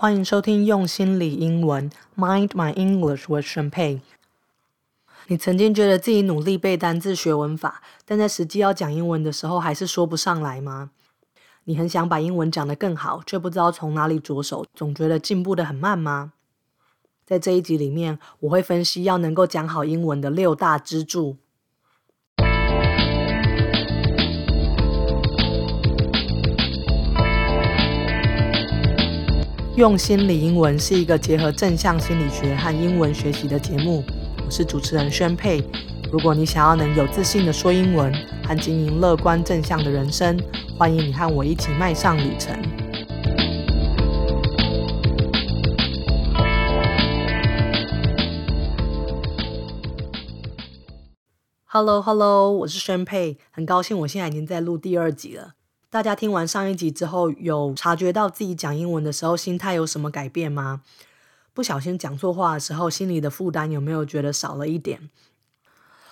欢迎收听用心理英文，Mind My English with Champagne。你曾经觉得自己努力背单字、学文法，但在实际要讲英文的时候，还是说不上来吗？你很想把英文讲得更好，却不知道从哪里着手，总觉得进步的很慢吗？在这一集里面，我会分析要能够讲好英文的六大支柱。用心理英文是一个结合正向心理学和英文学习的节目。我是主持人宣佩。如果你想要能有自信的说英文和经营乐观正向的人生，欢迎你和我一起迈上旅程。Hello Hello，我是宣佩，很高兴我现在已经在录第二集了。大家听完上一集之后，有察觉到自己讲英文的时候心态有什么改变吗？不小心讲错话的时候，心里的负担有没有觉得少了一点？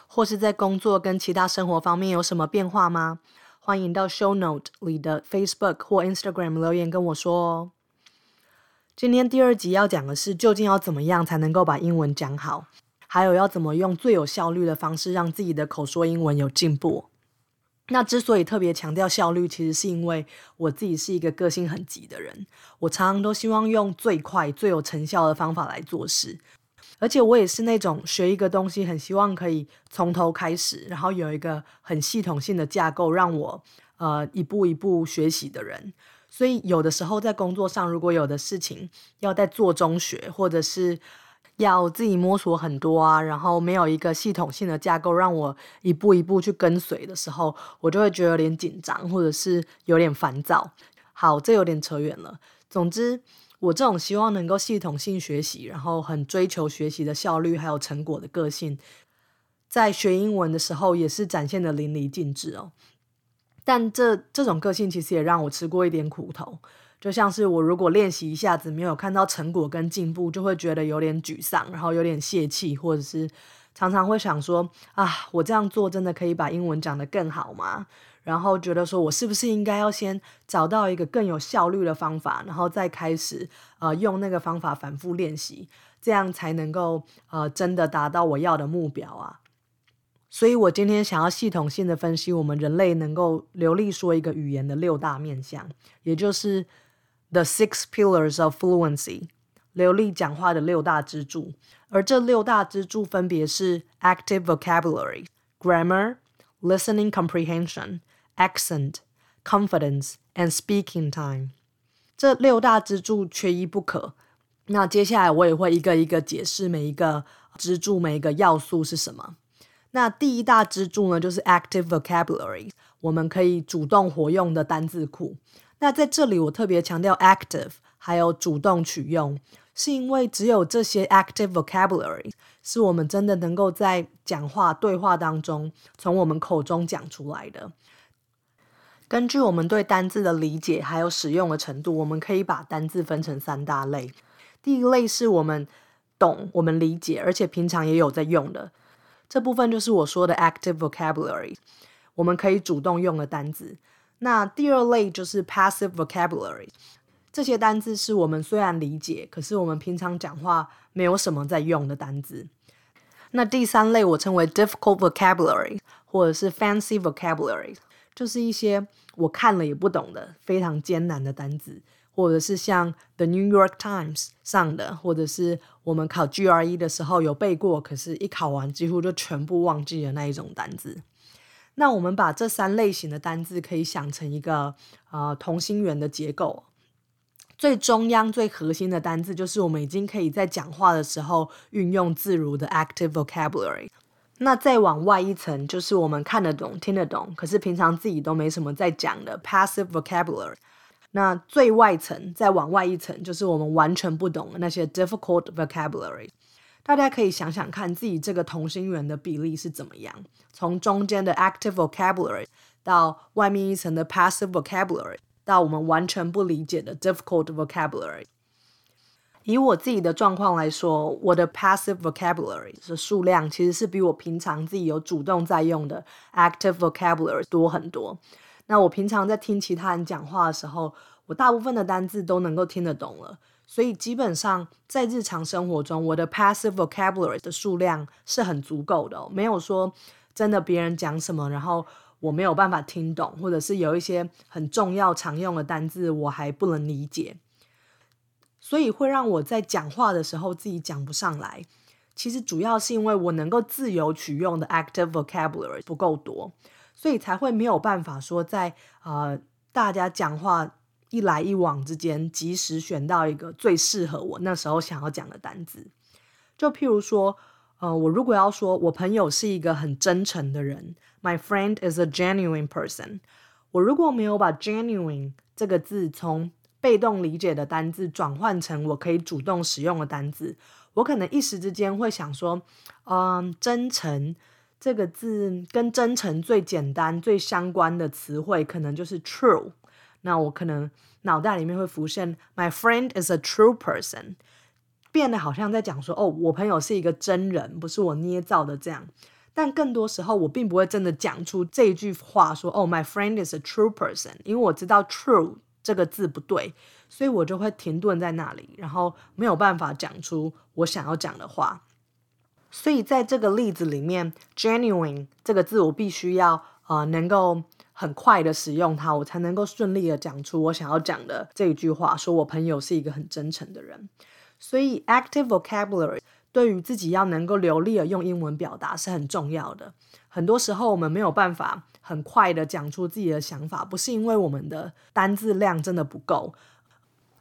或是在工作跟其他生活方面有什么变化吗？欢迎到 Show Note 里的 Facebook 或 Instagram 留言跟我说哦。今天第二集要讲的是，究竟要怎么样才能够把英文讲好？还有要怎么用最有效率的方式，让自己的口说英文有进步？那之所以特别强调效率，其实是因为我自己是一个个性很急的人，我常常都希望用最快、最有成效的方法来做事，而且我也是那种学一个东西很希望可以从头开始，然后有一个很系统性的架构让我呃一步一步学习的人。所以有的时候在工作上，如果有的事情要在做中学，或者是要自己摸索很多啊，然后没有一个系统性的架构让我一步一步去跟随的时候，我就会觉得有点紧张，或者是有点烦躁。好，这有点扯远了。总之，我这种希望能够系统性学习，然后很追求学习的效率还有成果的个性，在学英文的时候也是展现的淋漓尽致哦。但这这种个性其实也让我吃过一点苦头。就像是我如果练习一下子没有看到成果跟进步，就会觉得有点沮丧，然后有点泄气，或者是常常会想说啊，我这样做真的可以把英文讲得更好吗？然后觉得说我是不是应该要先找到一个更有效率的方法，然后再开始呃用那个方法反复练习，这样才能够呃真的达到我要的目标啊。所以我今天想要系统性的分析我们人类能够流利说一个语言的六大面向，也就是。The six pillars of fluency，流利讲话的六大支柱，而这六大支柱分别是 active vocabulary、grammar、listening comprehension、accent、confidence and speaking time。这六大支柱缺一不可。那接下来我也会一个一个解释每一个支柱、每一个要素是什么。那第一大支柱呢，就是 active vocabulary，我们可以主动活用的单字库。 那在这里，我特别强调 active，还有主动取用，是因为只有这些 active vocabulary 是我们真的能够在讲话对话当中从我们口中讲出来的。根据我们对单字的理解还有使用的程度，我们可以把单字分成三大类。第一类是我们懂、我们理解，而且平常也有在用的这部分，就是我说的 active vocabulary，我们可以主动用的单字。那第二类就是 passive vocabulary，这些单字是我们虽然理解，可是我们平常讲话没有什么在用的单字。那第三类我称为 difficult vocabulary，或者是 fancy vocabulary，就是一些我看了也不懂的非常艰难的单字，或者是像 The New York Times 上的，或者是我们考 GRE 的时候有背过，可是一考完几乎就全部忘记了那一种单字。那我们把这三类型的单字可以想成一个呃同心圆的结构，最中央最核心的单字就是我们已经可以在讲话的时候运用自如的 active vocabulary。那再往外一层就是我们看得懂、听得懂，可是平常自己都没什么在讲的 passive vocabulary。那最外层再往外一层就是我们完全不懂的那些 difficult vocabulary。大家可以想想看，自己这个同心圆的比例是怎么样？从中间的 active vocabulary 到外面一层的 passive vocabulary，到我们完全不理解的 difficult vocabulary。以我自己的状况来说，我的 passive vocabulary 的数量其实是比我平常自己有主动在用的 active vocabulary 多很多。那我平常在听其他人讲话的时候，我大部分的单字都能够听得懂了。所以基本上在日常生活中，我的 passive vocabulary 的数量是很足够的，没有说真的别人讲什么，然后我没有办法听懂，或者是有一些很重要常用的单字我还不能理解，所以会让我在讲话的时候自己讲不上来。其实主要是因为我能够自由取用的 active vocabulary 不够多，所以才会没有办法说在呃大家讲话。一来一往之间，及时选到一个最适合我那时候想要讲的单字。就譬如说，呃，我如果要说我朋友是一个很真诚的人，My friend is a genuine person。我如果没有把 genuine 这个字从被动理解的单字转换成我可以主动使用的单字，我可能一时之间会想说，嗯，真诚这个字跟真诚最简单、最相关的词汇，可能就是 true。那我可能脑袋里面会浮现，My friend is a true person，变得好像在讲说，哦，我朋友是一个真人，不是我捏造的这样。但更多时候，我并不会真的讲出这句话，说，哦，My friend is a true person，因为我知道 true 这个字不对，所以我就会停顿在那里，然后没有办法讲出我想要讲的话。所以在这个例子里面，genuine 这个字我必须要呃能够。很快的使用它，我才能够顺利的讲出我想要讲的这一句话。说我朋友是一个很真诚的人，所以 active vocabulary 对于自己要能够流利的用英文表达是很重要的。很多时候我们没有办法很快的讲出自己的想法，不是因为我们的单字量真的不够，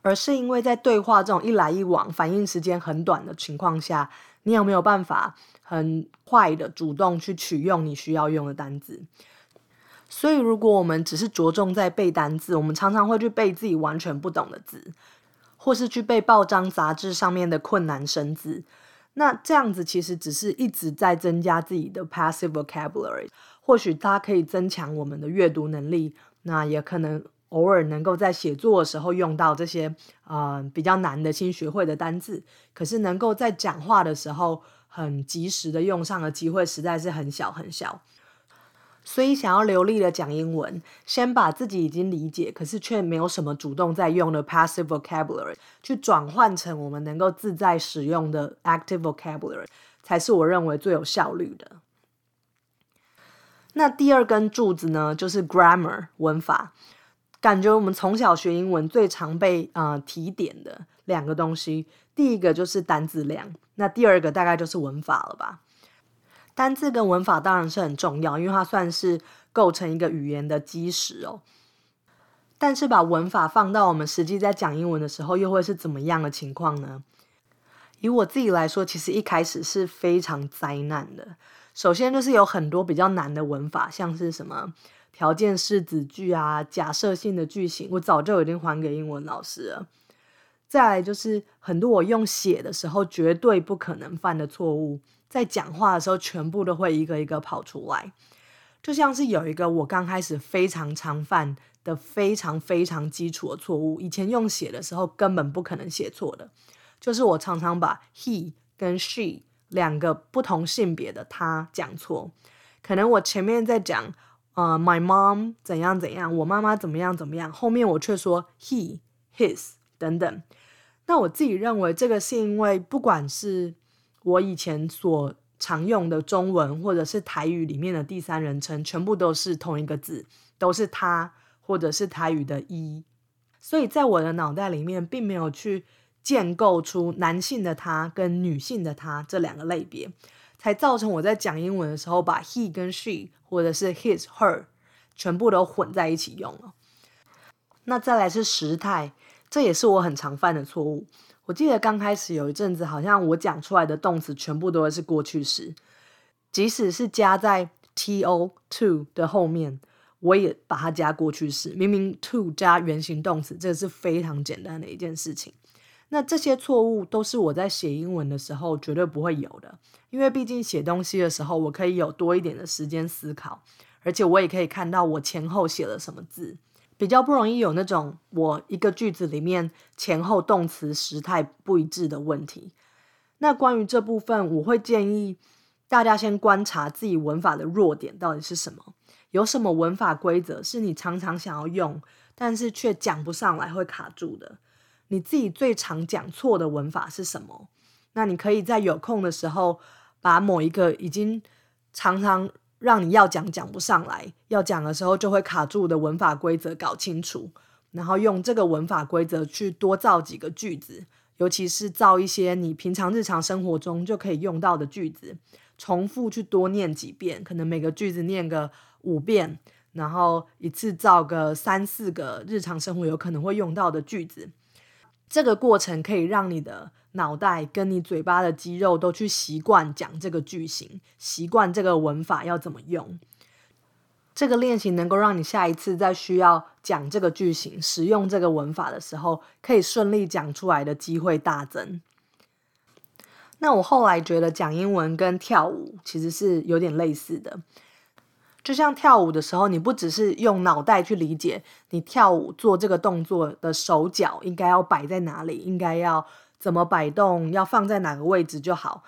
而是因为在对话这种一来一往、反应时间很短的情况下，你有没有办法很快的主动去取用你需要用的单字？所以，如果我们只是着重在背单字，我们常常会去背自己完全不懂的字，或是去背报章杂志上面的困难生字。那这样子其实只是一直在增加自己的 passive vocabulary。或许它可以增强我们的阅读能力，那也可能偶尔能够在写作的时候用到这些呃比较难的新学会的单字。可是能够在讲话的时候很及时的用上的机会，实在是很小很小。所以，想要流利的讲英文，先把自己已经理解，可是却没有什么主动在用的 passive vocabulary，去转换成我们能够自在使用的 active vocabulary，才是我认为最有效率的。那第二根柱子呢，就是 grammar 文法。感觉我们从小学英文最常被呃提点的两个东西，第一个就是单字量，那第二个大概就是文法了吧。单字跟文法当然是很重要，因为它算是构成一个语言的基石哦。但是把文法放到我们实际在讲英文的时候，又会是怎么样的情况呢？以我自己来说，其实一开始是非常灾难的。首先就是有很多比较难的文法，像是什么条件式子句啊、假设性的句型，我早就已经还给英文老师了。再来就是很多我用写的时候绝对不可能犯的错误。在讲话的时候，全部都会一个一个跑出来，就像是有一个我刚开始非常常犯的非常非常基础的错误，以前用写的时候根本不可能写错的，就是我常常把 he 跟 she 两个不同性别的他讲错，可能我前面在讲呃 my mom 怎样怎样，我妈妈怎么样怎么样，后面我却说 he his 等等，那我自己认为这个是因为不管是我以前所常用的中文或者是台语里面的第三人称，全部都是同一个字，都是他或者是台语的一，所以在我的脑袋里面并没有去建构出男性的他跟女性的他这两个类别，才造成我在讲英文的时候把 he 跟 she 或者是 his her 全部都混在一起用了。那再来是时态，这也是我很常犯的错误。我记得刚开始有一阵子，好像我讲出来的动词全部都会是过去式，即使是加在 to to 的后面，我也把它加过去式。明明 to 加原形动词，这是非常简单的一件事情。那这些错误都是我在写英文的时候绝对不会有的，因为毕竟写东西的时候，我可以有多一点的时间思考，而且我也可以看到我前后写了什么字。比较不容易有那种我一个句子里面前后动词时态不一致的问题。那关于这部分，我会建议大家先观察自己文法的弱点到底是什么，有什么文法规则是你常常想要用，但是却讲不上来会卡住的。你自己最常讲错的文法是什么？那你可以在有空的时候，把某一个已经常常让你要讲讲不上来，要讲的时候就会卡住的文法规则搞清楚，然后用这个文法规则去多造几个句子，尤其是造一些你平常日常生活中就可以用到的句子，重复去多念几遍，可能每个句子念个五遍，然后一次造个三四个日常生活有可能会用到的句子。这个过程可以让你的脑袋跟你嘴巴的肌肉都去习惯讲这个句型，习惯这个文法要怎么用。这个练习能够让你下一次在需要讲这个句型、使用这个文法的时候，可以顺利讲出来的机会大增。那我后来觉得讲英文跟跳舞其实是有点类似的。就像跳舞的时候，你不只是用脑袋去理解你跳舞做这个动作的手脚应该要摆在哪里，应该要怎么摆动，要放在哪个位置就好，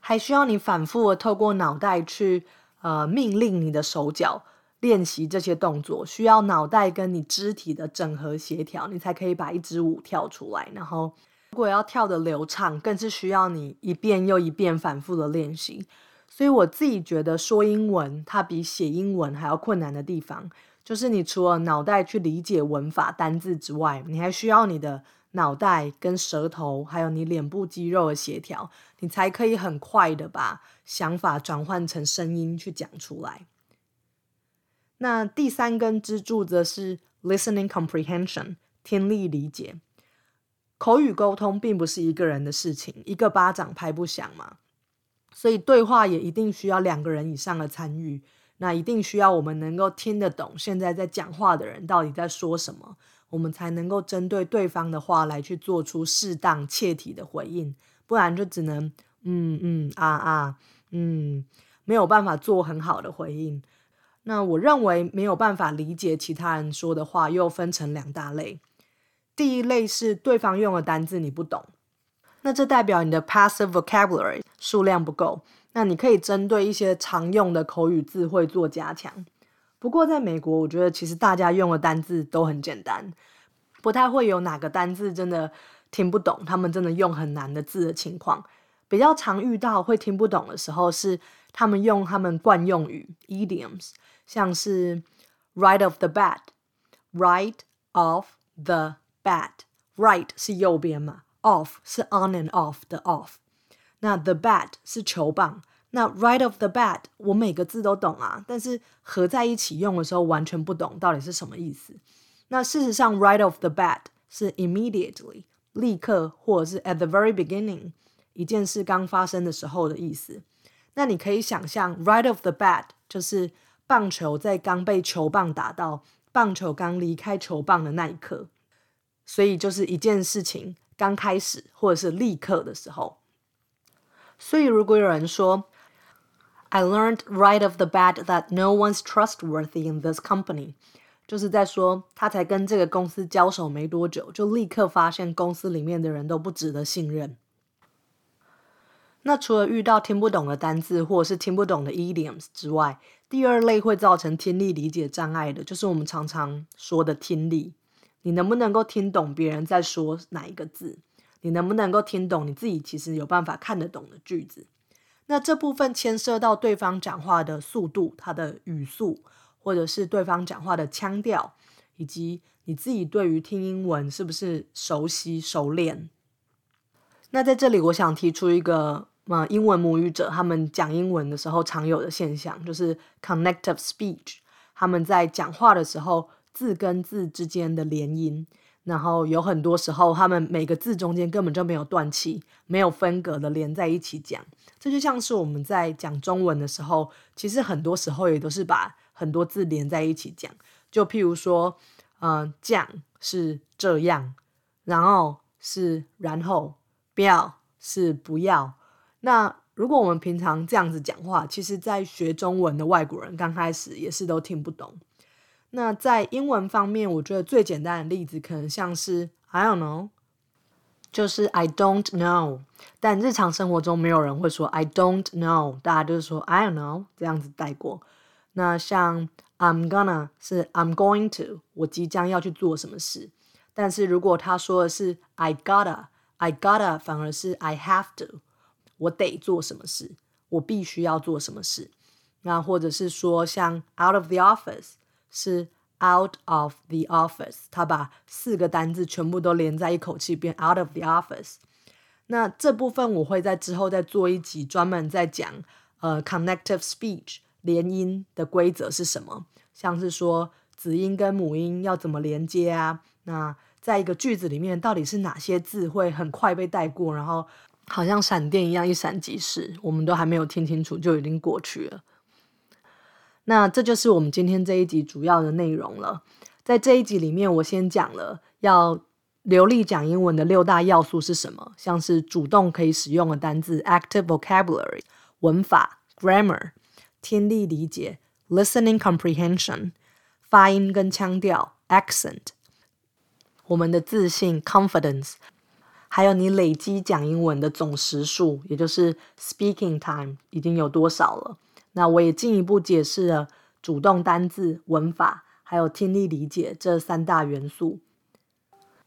还需要你反复的透过脑袋去呃命令你的手脚练习这些动作，需要脑袋跟你肢体的整合协调，你才可以把一支舞跳出来。然后如果要跳的流畅，更是需要你一遍又一遍反复的练习。所以我自己觉得说英文，它比写英文还要困难的地方，就是你除了脑袋去理解文法单字之外，你还需要你的脑袋跟舌头，还有你脸部肌肉的协调，你才可以很快的把想法转换成声音去讲出来。那第三根支柱则是 listening comprehension，听力理解。口语沟通并不是一个人的事情，一个巴掌拍不响嘛。所以对话也一定需要两个人以上的参与，那一定需要我们能够听得懂现在在讲话的人到底在说什么，我们才能够针对对方的话来去做出适当切题的回应，不然就只能嗯嗯啊啊嗯，没有办法做很好的回应。那我认为没有办法理解其他人说的话，又分成两大类，第一类是对方用的单字你不懂。那这代表你的 passive vocabulary 数量不够，那你可以针对一些常用的口语字汇做加强。不过在美国，我觉得其实大家用的单字都很简单，不太会有哪个单字真的听不懂，他们真的用很难的字的情况。比较常遇到会听不懂的时候，是他们用他们惯用语 idioms，像是 right of the bat，right off the bat，right 是右边嘛。Off 是 on and off 的 off，那 the bat 是球棒，那 right off the bat 我每个字都懂啊，但是合在一起用的时候完全不懂到底是什么意思。那事实上 right off the bat 是 immediately 立刻或者是 at the very beginning 一件事刚发生的时候的意思。那你可以想象 right off the bat 就是棒球在刚被球棒打到，棒球刚离开球棒的那一刻，所以就是一件事情。刚开始或者是立刻的时候，所以如果有人说，I learned right off the bat that no one's trustworthy in this company，就是在说他才跟这个公司交手没多久，就立刻发现公司里面的人都不值得信任。那除了遇到听不懂的单字或者是听不懂的 idioms 之外，第二类会造成听力理解障碍的，就是我们常常说的听力。你能不能够听懂别人在说哪一个字？你能不能够听懂你自己其实有办法看得懂的句子？那这部分牵涉到对方讲话的速度、他的语速，或者是对方讲话的腔调，以及你自己对于听英文是不是熟悉熟练？那在这里，我想提出一个呃，英文母语者他们讲英文的时候常有的现象，就是 connective speech。他们在讲话的时候。字跟字之间的连音，然后有很多时候，他们每个字中间根本就没有断气，没有分隔的连在一起讲。这就像是我们在讲中文的时候，其实很多时候也都是把很多字连在一起讲。就譬如说，嗯，讲是这样，然后是然后，不要是不要。那如果我们平常这样子讲话，其实在学中文的外国人刚开始也是都听不懂。那在英文方面，我觉得最简单的例子可能像是 I don't know，就是 I don't know。但日常生活中没有人会说 I don't know，大家就是说 I don't know 这样子带过。那像 I'm gonna 是 I'm going to，我即将要去做什么事。但是如果他说的是 I gotta，I gotta，反而是 I have to，我得做什么事，我必须要做什么事。那或者是说像 out of the office 是 out of the office，他把四个单字全部都连在一口气变 out of the office。那这部分我会在之后再做一集专门在讲呃 connective speech 连音的规则是什么，像是说子音跟母音要怎么连接啊？那在一个句子里面到底是哪些字会很快被带过，然后好像闪电一样一闪即逝，我们都还没有听清楚就已经过去了。那这就是我们今天这一集主要的内容了。在这一集里面，我先讲了要流利讲英文的六大要素是什么，像是主动可以使用的单字 （active vocabulary）、文法 （grammar）、听力理解 （listening comprehension）、发音跟腔调 （accent）、我们的自信 （confidence），还有你累积讲英文的总时数，也就是 speaking time 已经有多少了。那我也进一步解释了主动单字、文法，还有听力理解这三大元素。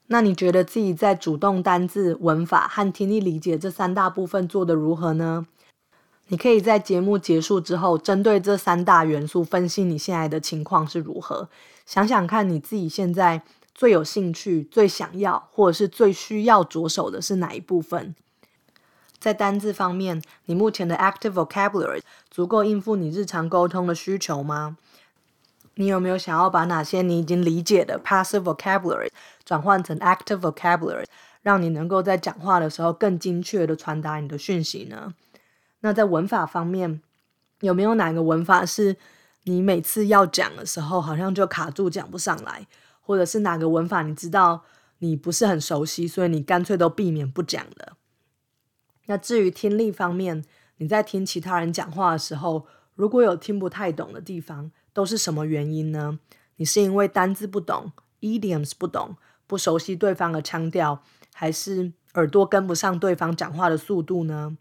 那你觉得自己在主动单字、文法和听力理解这三大部分做得如何呢？你可以在节目结束之后，针对这三大元素分析你现在的情况是如何。想想看你自己现在最有兴趣、最想要，或者是最需要着手的是哪一部分？在单字方面，你目前的 active vocabulary 足够应付你日常沟通的需求吗？你有没有想要把哪些你已经理解的 passive vocabulary 转换成 active vocabulary，让你能够在讲话的时候更精确的传达你的讯息呢？那在文法方面，有没有哪个文法是你每次要讲的时候好像就卡住讲不上来，或者是哪个文法你知道你不是很熟悉，所以你干脆都避免不讲的？那至于听力方面，你在听其他人讲话的时候，如果有听不太懂的地方，都是什么原因呢？你是因为单字不懂，idioms 不懂，不熟悉对方的腔调，还是耳朵跟不上对方讲话的速度呢？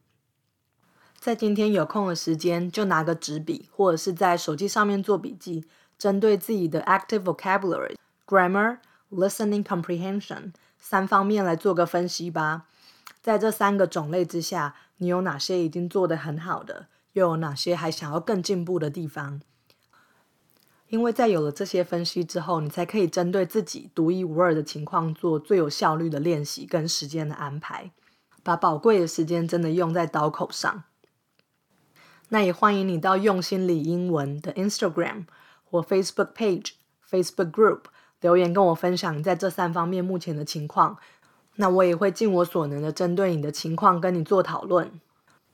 在今天有空的时间，就拿个纸笔，或者是在手机上面做笔记，针对自己的 active vocabulary、grammar、listening comprehension 三方面来做个分析吧。在这三个种类之下，你有哪些已经做得很好的，又有哪些还想要更进步的地方？因为在有了这些分析之后，你才可以针对自己独一无二的情况做最有效率的练习跟时间的安排，把宝贵的时间真的用在刀口上。那也欢迎你到用心理英文的 Instagram 或 Facebook Page、Facebook Group 留言跟我分享你在这三方面目前的情况。那我也会尽我所能的针对你的情况跟你做讨论。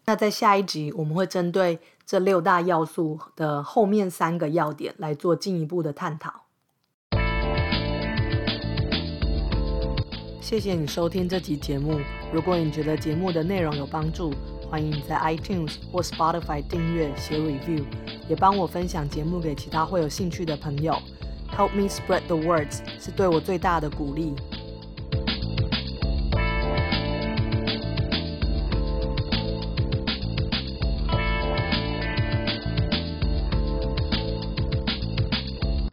那在下一集，我们会针对这六大要素的后面三个要点来做进一步的探讨。谢谢你收听这集节目。如果你觉得节目的内容有帮助，欢迎在 iTunes 或 Spotify 订阅、写 review，也帮我分享节目给其他会有兴趣的朋友。Help me spread the words 是对我最大的鼓励。